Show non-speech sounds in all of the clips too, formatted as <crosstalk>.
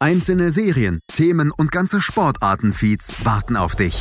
Einzelne Serien, Themen und ganze Sportartenfeeds warten auf dich.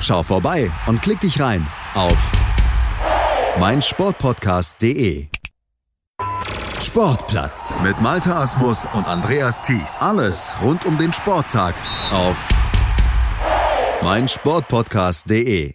Schau vorbei und klick dich rein auf meinsportpodcast.de. Sportplatz mit Malta Asmus und Andreas Thies. Alles rund um den Sporttag auf meinsportpodcast.de.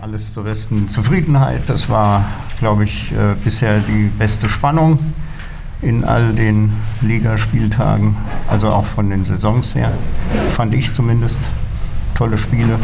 Alles zur besten Zufriedenheit. Das war, glaube ich, äh, bisher die beste Spannung in all den Ligaspieltagen, also auch von den Saisons her, fand ich zumindest. Tolle Spiele,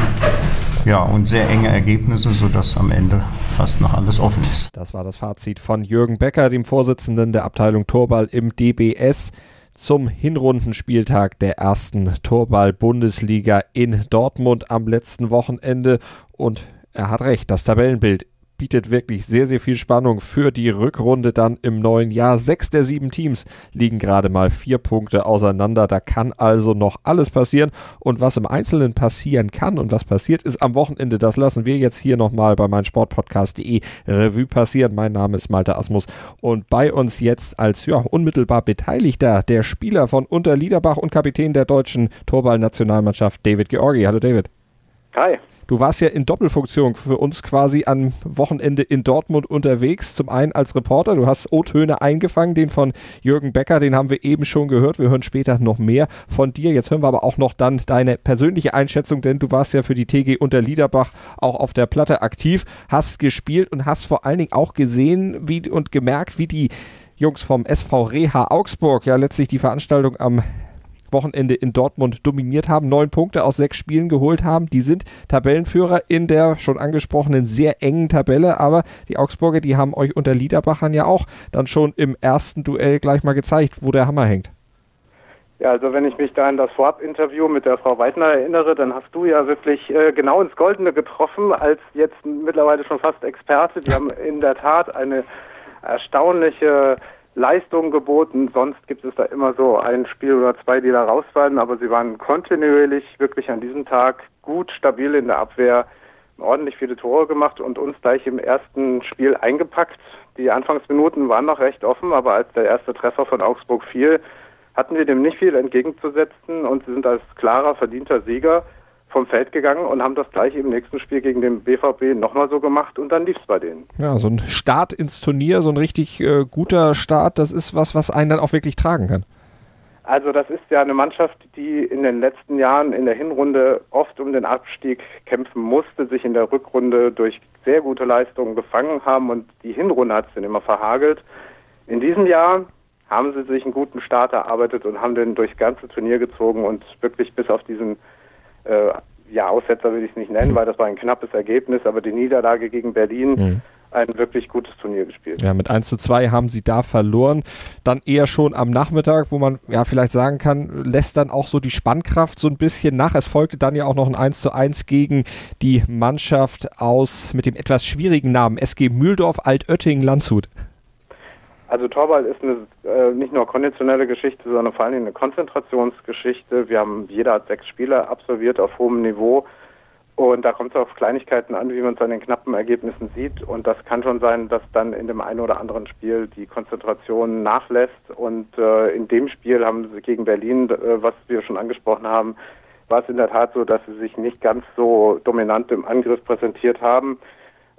ja, und sehr enge Ergebnisse, sodass am Ende fast noch alles offen ist. Das war das Fazit von Jürgen Becker, dem Vorsitzenden der Abteilung Torball im DBS zum Hinrundenspieltag der ersten Torball-Bundesliga in Dortmund am letzten Wochenende. Und er hat recht, das Tabellenbild bietet wirklich sehr, sehr viel Spannung für die Rückrunde dann im neuen Jahr. Sechs der sieben Teams liegen gerade mal vier Punkte auseinander. Da kann also noch alles passieren. Und was im Einzelnen passieren kann und was passiert ist am Wochenende, das lassen wir jetzt hier nochmal bei meinsportpodcast.de Revue passieren. Mein Name ist Malte Asmus und bei uns jetzt als ja, unmittelbar Beteiligter der Spieler von Unterliederbach und Kapitän der deutschen Torball-Nationalmannschaft David Georgi. Hallo David. Hi. Du warst ja in Doppelfunktion für uns quasi am Wochenende in Dortmund unterwegs. Zum einen als Reporter, du hast O-Töne eingefangen, den von Jürgen Becker, den haben wir eben schon gehört. Wir hören später noch mehr von dir. Jetzt hören wir aber auch noch dann deine persönliche Einschätzung, denn du warst ja für die TG Unterliederbach auch auf der Platte aktiv, hast gespielt und hast vor allen Dingen auch gesehen wie, und gemerkt, wie die Jungs vom SV Reha Augsburg ja letztlich die Veranstaltung am Wochenende in Dortmund dominiert haben, neun Punkte aus sechs Spielen geholt haben. Die sind Tabellenführer in der schon angesprochenen sehr engen Tabelle, aber die Augsburger, die haben euch unter Liederbachern ja auch dann schon im ersten Duell gleich mal gezeigt, wo der Hammer hängt. Ja, also wenn ich mich da an das Vorab-Interview mit der Frau Weidner erinnere, dann hast du ja wirklich äh, genau ins Goldene getroffen, als jetzt mittlerweile schon fast Experte. Die haben in der Tat eine erstaunliche Leistung geboten. Sonst gibt es da immer so ein Spiel oder zwei, die da rausfallen, aber sie waren kontinuierlich wirklich an diesem Tag gut stabil in der Abwehr, ordentlich viele Tore gemacht und uns gleich im ersten Spiel eingepackt. Die Anfangsminuten waren noch recht offen, aber als der erste Treffer von Augsburg fiel, hatten wir dem nicht viel entgegenzusetzen und sie sind als klarer, verdienter Sieger vom Feld gegangen und haben das gleich im nächsten Spiel gegen den BVB nochmal so gemacht und dann lief es bei denen. Ja, so ein Start ins Turnier, so ein richtig äh, guter Start, das ist was, was einen dann auch wirklich tragen kann. Also das ist ja eine Mannschaft, die in den letzten Jahren in der Hinrunde oft um den Abstieg kämpfen musste, sich in der Rückrunde durch sehr gute Leistungen gefangen haben und die Hinrunde hat es dann immer verhagelt. In diesem Jahr haben sie sich einen guten Start erarbeitet und haben den durchs ganze Turnier gezogen und wirklich bis auf diesen äh, ja, Aussetzer will ich es nicht nennen, weil das war ein knappes Ergebnis, aber die Niederlage gegen Berlin mhm. ein wirklich gutes Turnier gespielt. Ja, mit 1 zu 2 haben sie da verloren. Dann eher schon am Nachmittag, wo man ja vielleicht sagen kann, lässt dann auch so die Spannkraft so ein bisschen nach. Es folgte dann ja auch noch ein 1 zu 1 gegen die Mannschaft aus mit dem etwas schwierigen Namen SG Mühldorf Altötting Landshut. Also Torball ist eine äh, nicht nur konditionelle Geschichte, sondern vor allem eine Konzentrationsgeschichte. Wir haben jeder hat sechs Spiele absolviert auf hohem Niveau und da kommt es auf Kleinigkeiten an, wie man es an den knappen Ergebnissen sieht. Und das kann schon sein, dass dann in dem einen oder anderen Spiel die Konzentration nachlässt. Und äh, in dem Spiel haben sie gegen Berlin, äh, was wir schon angesprochen haben, war es in der Tat so, dass sie sich nicht ganz so dominant im Angriff präsentiert haben.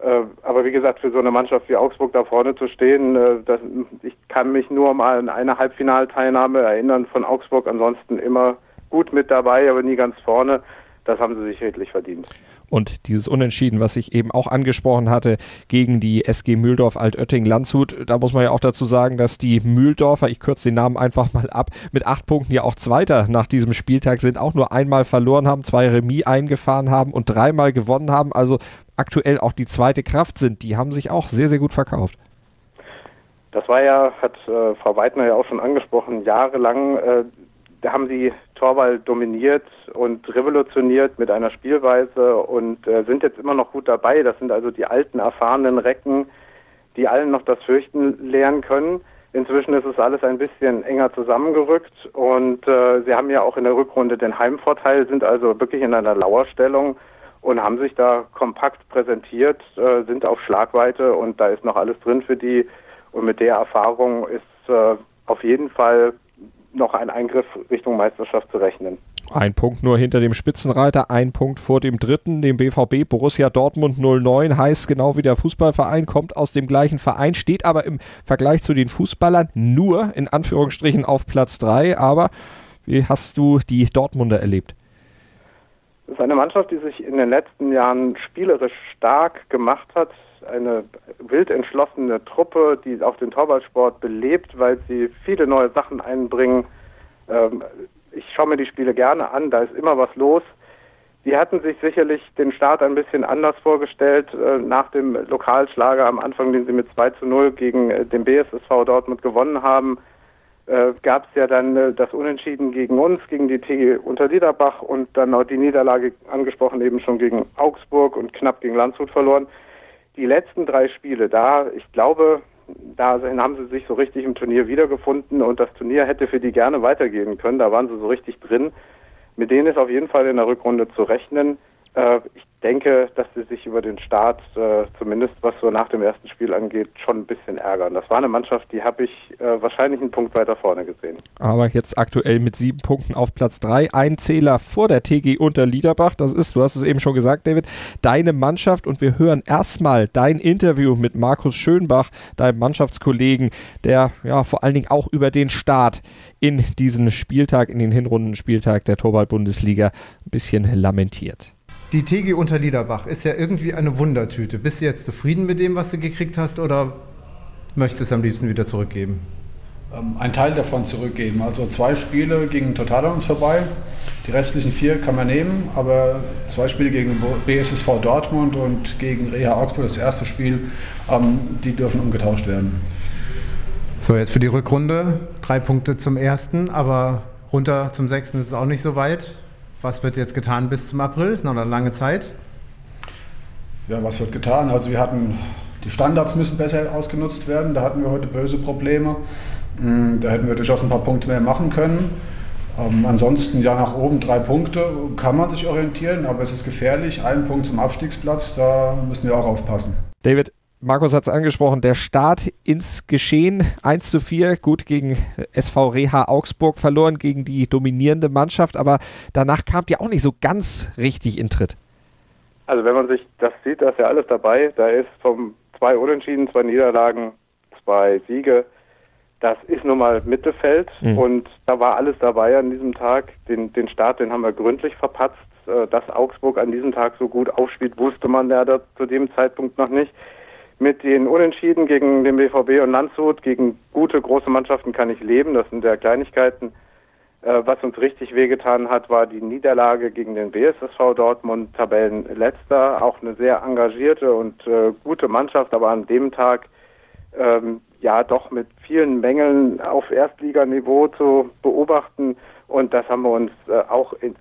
Äh, aber wie gesagt, für so eine Mannschaft wie Augsburg da vorne zu stehen, äh, das, ich kann mich nur mal an eine Halbfinalteilnahme erinnern von Augsburg, ansonsten immer gut mit dabei, aber nie ganz vorne. Das haben sie sich redlich verdient. Und dieses Unentschieden, was ich eben auch angesprochen hatte, gegen die SG Mühldorf Altötting Landshut, da muss man ja auch dazu sagen, dass die Mühldorfer, ich kürze den Namen einfach mal ab, mit acht Punkten ja auch Zweiter nach diesem Spieltag sind, auch nur einmal verloren haben, zwei Remis eingefahren haben und dreimal gewonnen haben. Also aktuell auch die zweite Kraft sind, die haben sich auch sehr, sehr gut verkauft. Das war ja, hat äh, Frau Weidner ja auch schon angesprochen, jahrelang äh, haben sie Torwall dominiert und revolutioniert mit einer Spielweise und äh, sind jetzt immer noch gut dabei. Das sind also die alten, erfahrenen Recken, die allen noch das Fürchten lernen können. Inzwischen ist es alles ein bisschen enger zusammengerückt und äh, sie haben ja auch in der Rückrunde den Heimvorteil, sind also wirklich in einer Lauerstellung und haben sich da kompakt präsentiert, äh, sind auf Schlagweite und da ist noch alles drin für die. Und mit der Erfahrung ist äh, auf jeden Fall noch ein Eingriff Richtung Meisterschaft zu rechnen. Ein Punkt nur hinter dem Spitzenreiter, ein Punkt vor dem dritten, dem BVB Borussia Dortmund 09, heißt genau wie der Fußballverein, kommt aus dem gleichen Verein, steht aber im Vergleich zu den Fußballern nur in Anführungsstrichen auf Platz 3. Aber wie hast du die Dortmunder erlebt? Das ist eine Mannschaft, die sich in den letzten Jahren spielerisch stark gemacht hat. Eine wild entschlossene Truppe, die auch den Torwaldsport belebt, weil sie viele neue Sachen einbringen. Ähm, ich schaue mir die Spiele gerne an, da ist immer was los. Die hatten sich sicherlich den Start ein bisschen anders vorgestellt. Äh, nach dem Lokalschlager am Anfang, den sie mit 2 zu 0 gegen äh, den BSSV Dortmund gewonnen haben, äh, gab es ja dann äh, das Unentschieden gegen uns, gegen die TG Unterliederbach und dann auch die Niederlage angesprochen eben schon gegen Augsburg und knapp gegen Landshut verloren. Die letzten drei Spiele, da, ich glaube, da haben sie sich so richtig im Turnier wiedergefunden und das Turnier hätte für die gerne weitergehen können. Da waren sie so richtig drin. Mit denen ist auf jeden Fall in der Rückrunde zu rechnen. Äh, ich denke, dass sie sich über den Start, äh, zumindest was so nach dem ersten Spiel angeht, schon ein bisschen ärgern. Das war eine Mannschaft, die habe ich äh, wahrscheinlich einen Punkt weiter vorne gesehen. Aber jetzt aktuell mit sieben Punkten auf Platz drei, ein Zähler vor der TG unter Liederbach. Das ist, du hast es eben schon gesagt, David, deine Mannschaft und wir hören erstmal dein Interview mit Markus Schönbach, deinem Mannschaftskollegen, der ja vor allen Dingen auch über den Start in diesen Spieltag, in den Hinrundenspieltag der Torball-Bundesliga ein bisschen lamentiert. Die TG Unterliederbach ist ja irgendwie eine Wundertüte. Bist du jetzt zufrieden mit dem, was du gekriegt hast, oder möchtest du es am liebsten wieder zurückgeben? Ähm, ein Teil davon zurückgeben. Also zwei Spiele gingen total an uns vorbei. Die restlichen vier kann man nehmen, aber zwei Spiele gegen BSSV Dortmund und gegen Reha Augsburg, das erste Spiel, ähm, die dürfen umgetauscht werden. So, jetzt für die Rückrunde drei Punkte zum ersten, aber runter zum sechsten ist es auch nicht so weit. Was wird jetzt getan bis zum April? Ist noch eine lange Zeit. Ja, was wird getan? Also wir hatten, die Standards müssen besser ausgenutzt werden. Da hatten wir heute böse Probleme. Mm, da hätten wir durchaus ein paar Punkte mehr machen können. Ähm, ansonsten ja nach oben drei Punkte kann man sich orientieren, aber es ist gefährlich. Ein Punkt zum Abstiegsplatz, da müssen wir auch aufpassen. David, Markus hat es angesprochen, der Start ins Geschehen 1 zu 4, gut gegen SV Reha Augsburg verloren, gegen die dominierende Mannschaft, aber danach kam die auch nicht so ganz richtig in Tritt. Also wenn man sich das sieht, da ist ja alles dabei. Da ist vom zwei Unentschieden, zwei Niederlagen, zwei Siege. Das ist nun mal Mittelfeld mhm. und da war alles dabei an diesem Tag. Den, den Start, den haben wir gründlich verpatzt. Äh, dass Augsburg an diesem Tag so gut aufspielt, wusste man ja zu dem Zeitpunkt noch nicht. Mit den Unentschieden gegen den BVB und Landshut, gegen gute, große Mannschaften kann ich leben. Das sind ja Kleinigkeiten. Äh, was uns richtig wehgetan hat, war die Niederlage gegen den BSSV Dortmund, Tabellenletzter. Auch eine sehr engagierte und äh, gute Mannschaft, aber an dem Tag ähm, ja doch mit vielen Mängeln auf Erstliganiveau zu beobachten. Und das haben wir uns äh, auch in,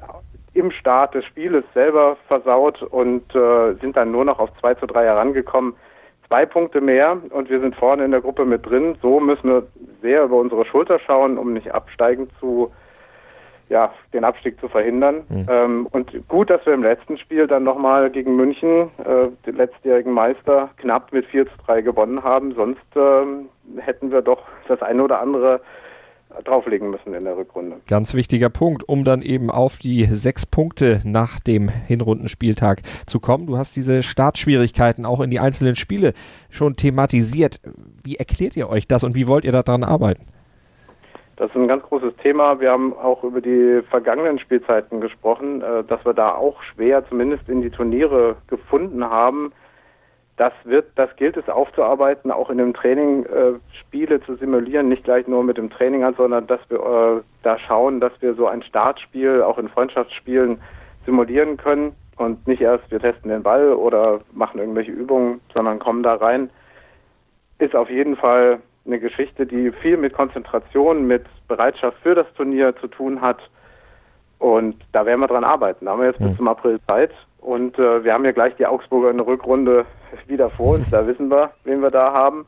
im Start des Spieles selber versaut und äh, sind dann nur noch auf 2 zu 3 herangekommen zwei Punkte mehr und wir sind vorne in der Gruppe mit drin. So müssen wir sehr über unsere Schulter schauen, um nicht absteigen zu, ja, den Abstieg zu verhindern. Mhm. Ähm, und gut, dass wir im letzten Spiel dann nochmal gegen München, äh, den letztjährigen Meister, knapp mit 4 zu 3 gewonnen haben. Sonst ähm, hätten wir doch das eine oder andere drauflegen müssen in der Rückrunde. Ganz wichtiger Punkt, um dann eben auf die sechs Punkte nach dem Hinrundenspieltag zu kommen. Du hast diese Startschwierigkeiten auch in die einzelnen Spiele schon thematisiert. Wie erklärt ihr euch das und wie wollt ihr daran arbeiten? Das ist ein ganz großes Thema. Wir haben auch über die vergangenen Spielzeiten gesprochen, äh, dass wir da auch schwer zumindest in die Turniere gefunden haben das wird, das gilt es aufzuarbeiten, auch in dem Training äh, Spiele zu simulieren, nicht gleich nur mit dem Training an, sondern dass wir äh, da schauen, dass wir so ein Startspiel auch in Freundschaftsspielen simulieren können und nicht erst wir testen den Ball oder machen irgendwelche Übungen, sondern kommen da rein. Ist auf jeden Fall eine Geschichte, die viel mit Konzentration, mit Bereitschaft für das Turnier zu tun hat. Und da werden wir dran arbeiten. Da haben wir jetzt mhm. bis zum April Zeit. Und äh, wir haben ja gleich die Augsburger in der Rückrunde wieder vor uns. Da <laughs> wissen wir, wen wir da haben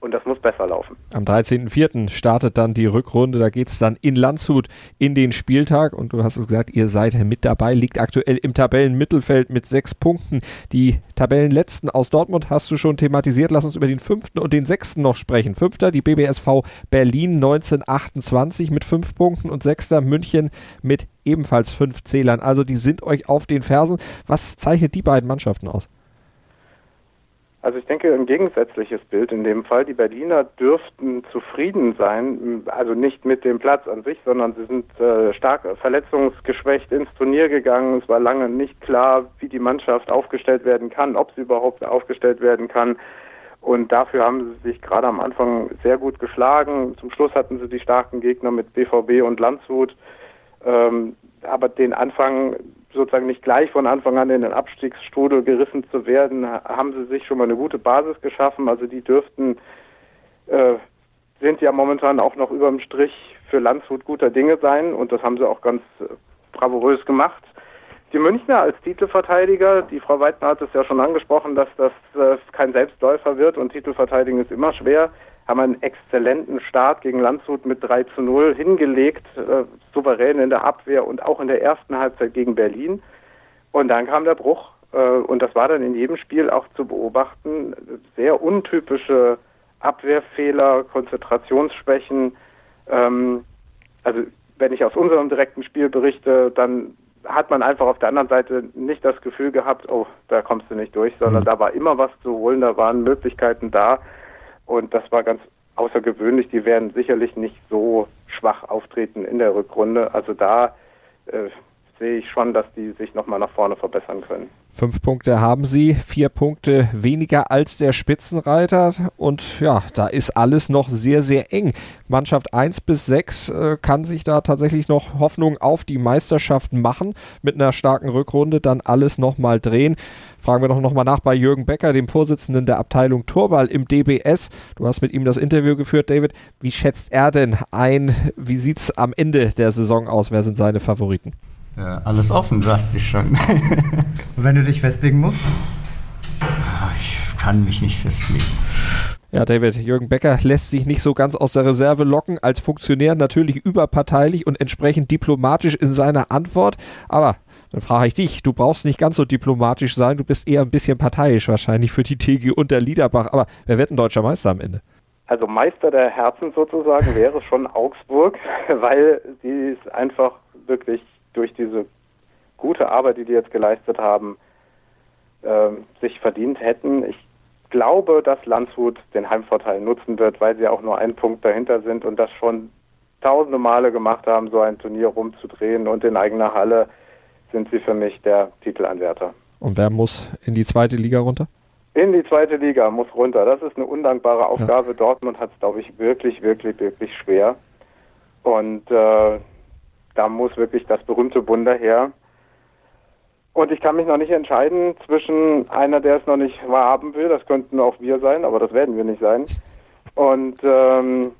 und das muss besser laufen. Am 13.04. startet dann die Rückrunde, da geht es dann in Landshut in den Spieltag und du hast es gesagt, ihr seid mit dabei, liegt aktuell im Tabellenmittelfeld mit sechs Punkten. Die Tabellenletzten aus Dortmund hast du schon thematisiert, lass uns über den fünften und den sechsten noch sprechen. Fünfter die BBSV Berlin 1928 mit fünf Punkten und sechster München mit ebenfalls fünf Zählern. Also die sind euch auf den Fersen. Was zeichnet die beiden Mannschaften aus? Also ich denke ein gegensätzliches Bild in dem Fall. Die Berliner dürften zufrieden sein, also nicht mit dem Platz an sich, sondern sie sind äh, stark verletzungsgeschwächt ins Turnier gegangen. Es war lange nicht klar, wie die Mannschaft aufgestellt werden kann, ob sie überhaupt aufgestellt werden kann. Und dafür haben sie sich gerade am Anfang sehr gut geschlagen. Zum Schluss hatten sie die starken Gegner mit BVB und Landshut. Ähm, aber den Anfang sozusagen nicht gleich von Anfang an in den Abstiegsstrudel gerissen zu werden, haben sie sich schon mal eine gute Basis geschaffen. Also die dürften, äh, sind ja momentan auch noch überm Strich für Landshut guter Dinge sein und das haben sie auch ganz äh, bravourös gemacht. Die Münchner als Titelverteidiger, die Frau Weidner hat es ja schon angesprochen, dass das äh, kein Selbstläufer wird und Titelverteidigen ist immer schwer haben einen exzellenten Start gegen Landshut mit 3 zu 0 hingelegt, äh, souverän in der Abwehr und auch in der ersten Halbzeit gegen Berlin. Und dann kam der Bruch. Äh, und das war dann in jedem Spiel auch zu beobachten. Sehr untypische Abwehrfehler, Konzentrationsschwächen. Ähm, also wenn ich aus unserem direkten Spiel berichte, dann hat man einfach auf der anderen Seite nicht das Gefühl gehabt, oh, da kommst du nicht durch, sondern mhm. da war immer was zu holen, da waren Möglichkeiten da. Und das war ganz außergewöhnlich. Die werden sicherlich nicht so schwach auftreten in der Rückrunde. Also da äh, sehe ich schon, dass die sich nochmal nach vorne verbessern können. Fünf Punkte haben sie, vier Punkte weniger als der Spitzenreiter und ja, da ist alles noch sehr, sehr eng. Mannschaft 1 bis 6 äh, kann sich da tatsächlich noch Hoffnung auf die Meisterschaft machen, mit einer starken Rückrunde dann alles nochmal drehen. Fragen wir doch nochmal nach bei Jürgen Becker, dem Vorsitzenden der Abteilung Torball im DBS. Du hast mit ihm das Interview geführt, David. Wie schätzt er denn ein? Wie sieht es am Ende der Saison aus? Wer sind seine Favoriten? Ja, alles offen, sagte ich schon. <laughs> Und wenn du dich festlegen musst? Ah, ich kann mich nicht festlegen. Ja, David, Jürgen Becker lässt sich nicht so ganz aus der Reserve locken, als Funktionär natürlich überparteilich und entsprechend diplomatisch in seiner Antwort. Aber dann frage ich dich, du brauchst nicht ganz so diplomatisch sein, du bist eher ein bisschen parteiisch wahrscheinlich für die TG und der Liederbach. Aber wer wird ein deutscher Meister am Ende? Also Meister der Herzen sozusagen wäre schon Augsburg, <laughs> weil sie es einfach wirklich durch diese gute Arbeit, die die jetzt geleistet haben, äh, sich verdient hätten. Ich glaube, dass Landshut den Heimvorteil nutzen wird, weil sie auch nur einen Punkt dahinter sind und das schon tausende Male gemacht haben, so ein Turnier rumzudrehen und in eigener Halle sind sie für mich der Titelanwärter. Und wer muss in die zweite Liga runter? In die zweite Liga muss runter. Das ist eine undankbare Aufgabe. Ja. Dortmund hat es, glaube ich, wirklich, wirklich, wirklich schwer. Und äh, da muss wirklich das berühmte Wunder her. Und ich kann mich noch nicht entscheiden zwischen einer, der es noch nicht wahrhaben will, das könnten auch wir sein, aber das werden wir nicht sein. Und ähm,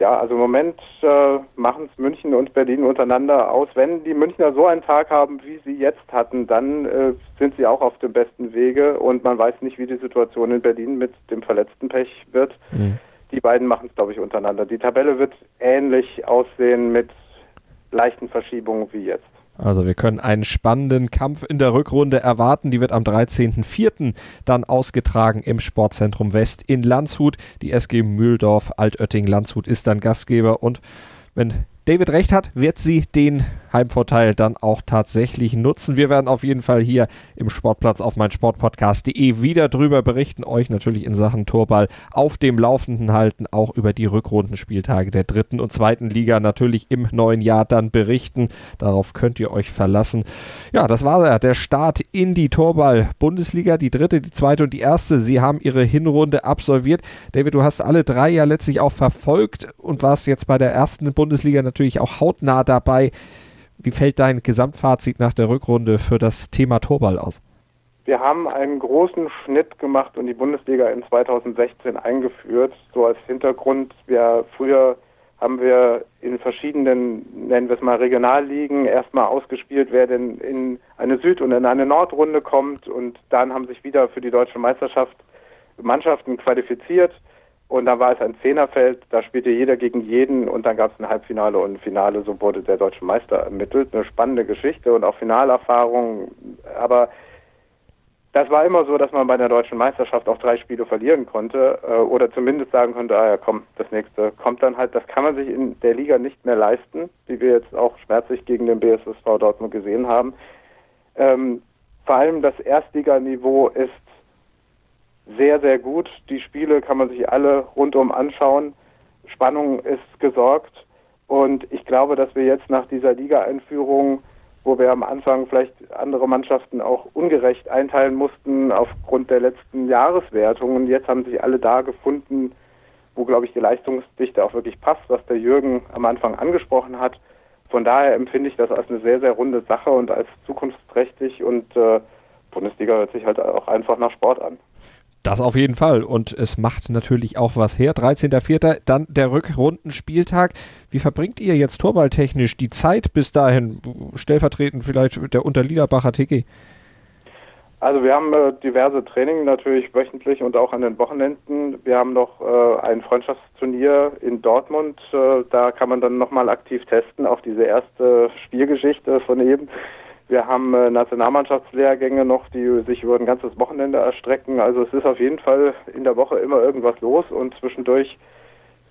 ja, also im Moment äh, machen es München und Berlin untereinander aus. Wenn die Münchner so einen Tag haben, wie sie jetzt hatten, dann äh, sind sie auch auf dem besten Wege und man weiß nicht, wie die Situation in Berlin mit dem verletzten Pech wird. Mhm. Die beiden machen es, glaube ich, untereinander. Die Tabelle wird ähnlich aussehen mit leichten Verschiebungen wie jetzt. Also wir können einen spannenden Kampf in der Rückrunde erwarten. Die wird am 13.04. dann ausgetragen im Sportzentrum West in Landshut. Die SG Mühldorf Altötting Landshut ist dann Gastgeber und wenn David recht hat, wird sie den Heimvorteil dann auch tatsächlich nutzen. Wir werden auf jeden Fall hier im Sportplatz auf meinsportpodcast.de wieder drüber berichten, euch natürlich in Sachen Torball auf dem Laufenden halten, auch über die Rückrundenspieltage der dritten und zweiten Liga natürlich im neuen Jahr dann berichten. Darauf könnt ihr euch verlassen. Ja, das war ja der Start in die Torball-Bundesliga, die dritte, die zweite und die erste. Sie haben ihre Hinrunde absolviert. David, du hast alle drei ja letztlich auch verfolgt und warst jetzt bei der ersten Bundesliga natürlich auch hautnah dabei. Wie fällt dein Gesamtfazit nach der Rückrunde für das Thema Torball aus? wir haben einen großen Schnitt gemacht und die Bundesliga in 2016 eingeführt. So als Hintergrund, wir früher haben wir in verschiedenen, nennen wir es mal Regionalligen, erstmal ausgespielt, wer denn in eine Süd- und in eine Nordrunde kommt und dann haben sich wieder für die deutsche Meisterschaft Mannschaften qualifiziert und dann war es ein Zehnerfeld, da spielte jeder gegen jeden und dann gab es ein Halbfinale und ein Finale, so wurde der deutsche Meister ermittelt. Eine spannende Geschichte und auch Finalerfahrung, aber das war immer so, dass man bei der deutschen Meisterschaft auch drei Spiele verlieren konnte äh, oder zumindest sagen konnte, ah ja komm, das nächste kommt dann halt. Das kann man sich in der Liga nicht mehr leisten, wie wir jetzt auch schmerzlich gegen den BSSV Dortmund gesehen haben. Ähm, vor allem das Erstliganiveau ist sehr, sehr gut. Die Spiele kann man sich alle rundum anschauen. Spannung ist gesorgt und ich glaube, dass wir jetzt nach dieser Liga-Einführung wo wir am Anfang vielleicht andere Mannschaften auch ungerecht einteilen mussten aufgrund der letzten Jahreswertungen. Jetzt haben sich alle da gefunden, wo, glaube ich, die Leistungsdichte auch wirklich passt, was der Jürgen am Anfang angesprochen hat. Von daher empfinde ich das als eine sehr, sehr runde Sache und als zukunftsträchtig und äh, Bundesliga hört sich halt auch einfach nach Sport an. Das auf jeden Fall. Und es macht natürlich auch was her. 13.04. Dann der Rückrundenspieltag. Wie verbringt ihr jetzt torballtechnisch die Zeit bis dahin? Stellvertretend vielleicht der Unterliederbacher TG? Also wir haben äh, diverse Training natürlich wöchentlich und auch an den Wochenenden. Wir haben noch äh, ein Freundschaftsturnier in Dortmund. Äh, da kann man dann nochmal aktiv testen auf diese erste Spielgeschichte von eben. Wir haben äh, Nationalmannschaftslehrgänge noch, die sich über ein ganzes Wochenende erstrecken. Also es ist auf jeden Fall in der Woche immer irgendwas los und zwischendurch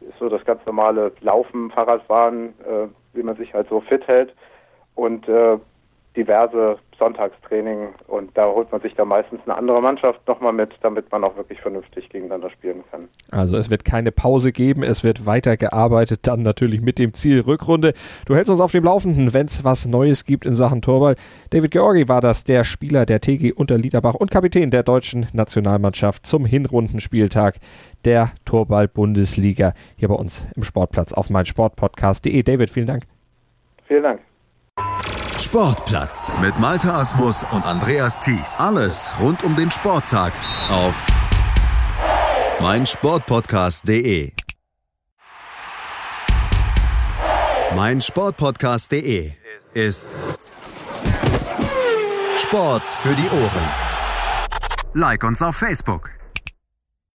ist so das ganz normale Laufen, Fahrradfahren, äh, wie man sich halt so fit hält und äh, diverse Sonntagstraining und da holt man sich dann meistens eine andere Mannschaft nochmal mit, damit man auch wirklich vernünftig gegeneinander spielen kann. Also es wird keine Pause geben, es wird weiter gearbeitet, dann natürlich mit dem Ziel Rückrunde. Du hältst uns auf dem Laufenden, wenn es was Neues gibt in Sachen Torball. David Georgi war das, der Spieler der TG Unterliederbach und Kapitän der deutschen Nationalmannschaft zum Hinrundenspieltag der Torball-Bundesliga hier bei uns im Sportplatz auf meinsportpodcast.de. David, vielen Dank. Vielen Dank. Sportplatz mit Malta Asmus und Andreas Thies. Alles rund um den Sporttag auf meinsportpodcast.de. Meinsportpodcast.de ist Sport für die Ohren. Like uns auf Facebook.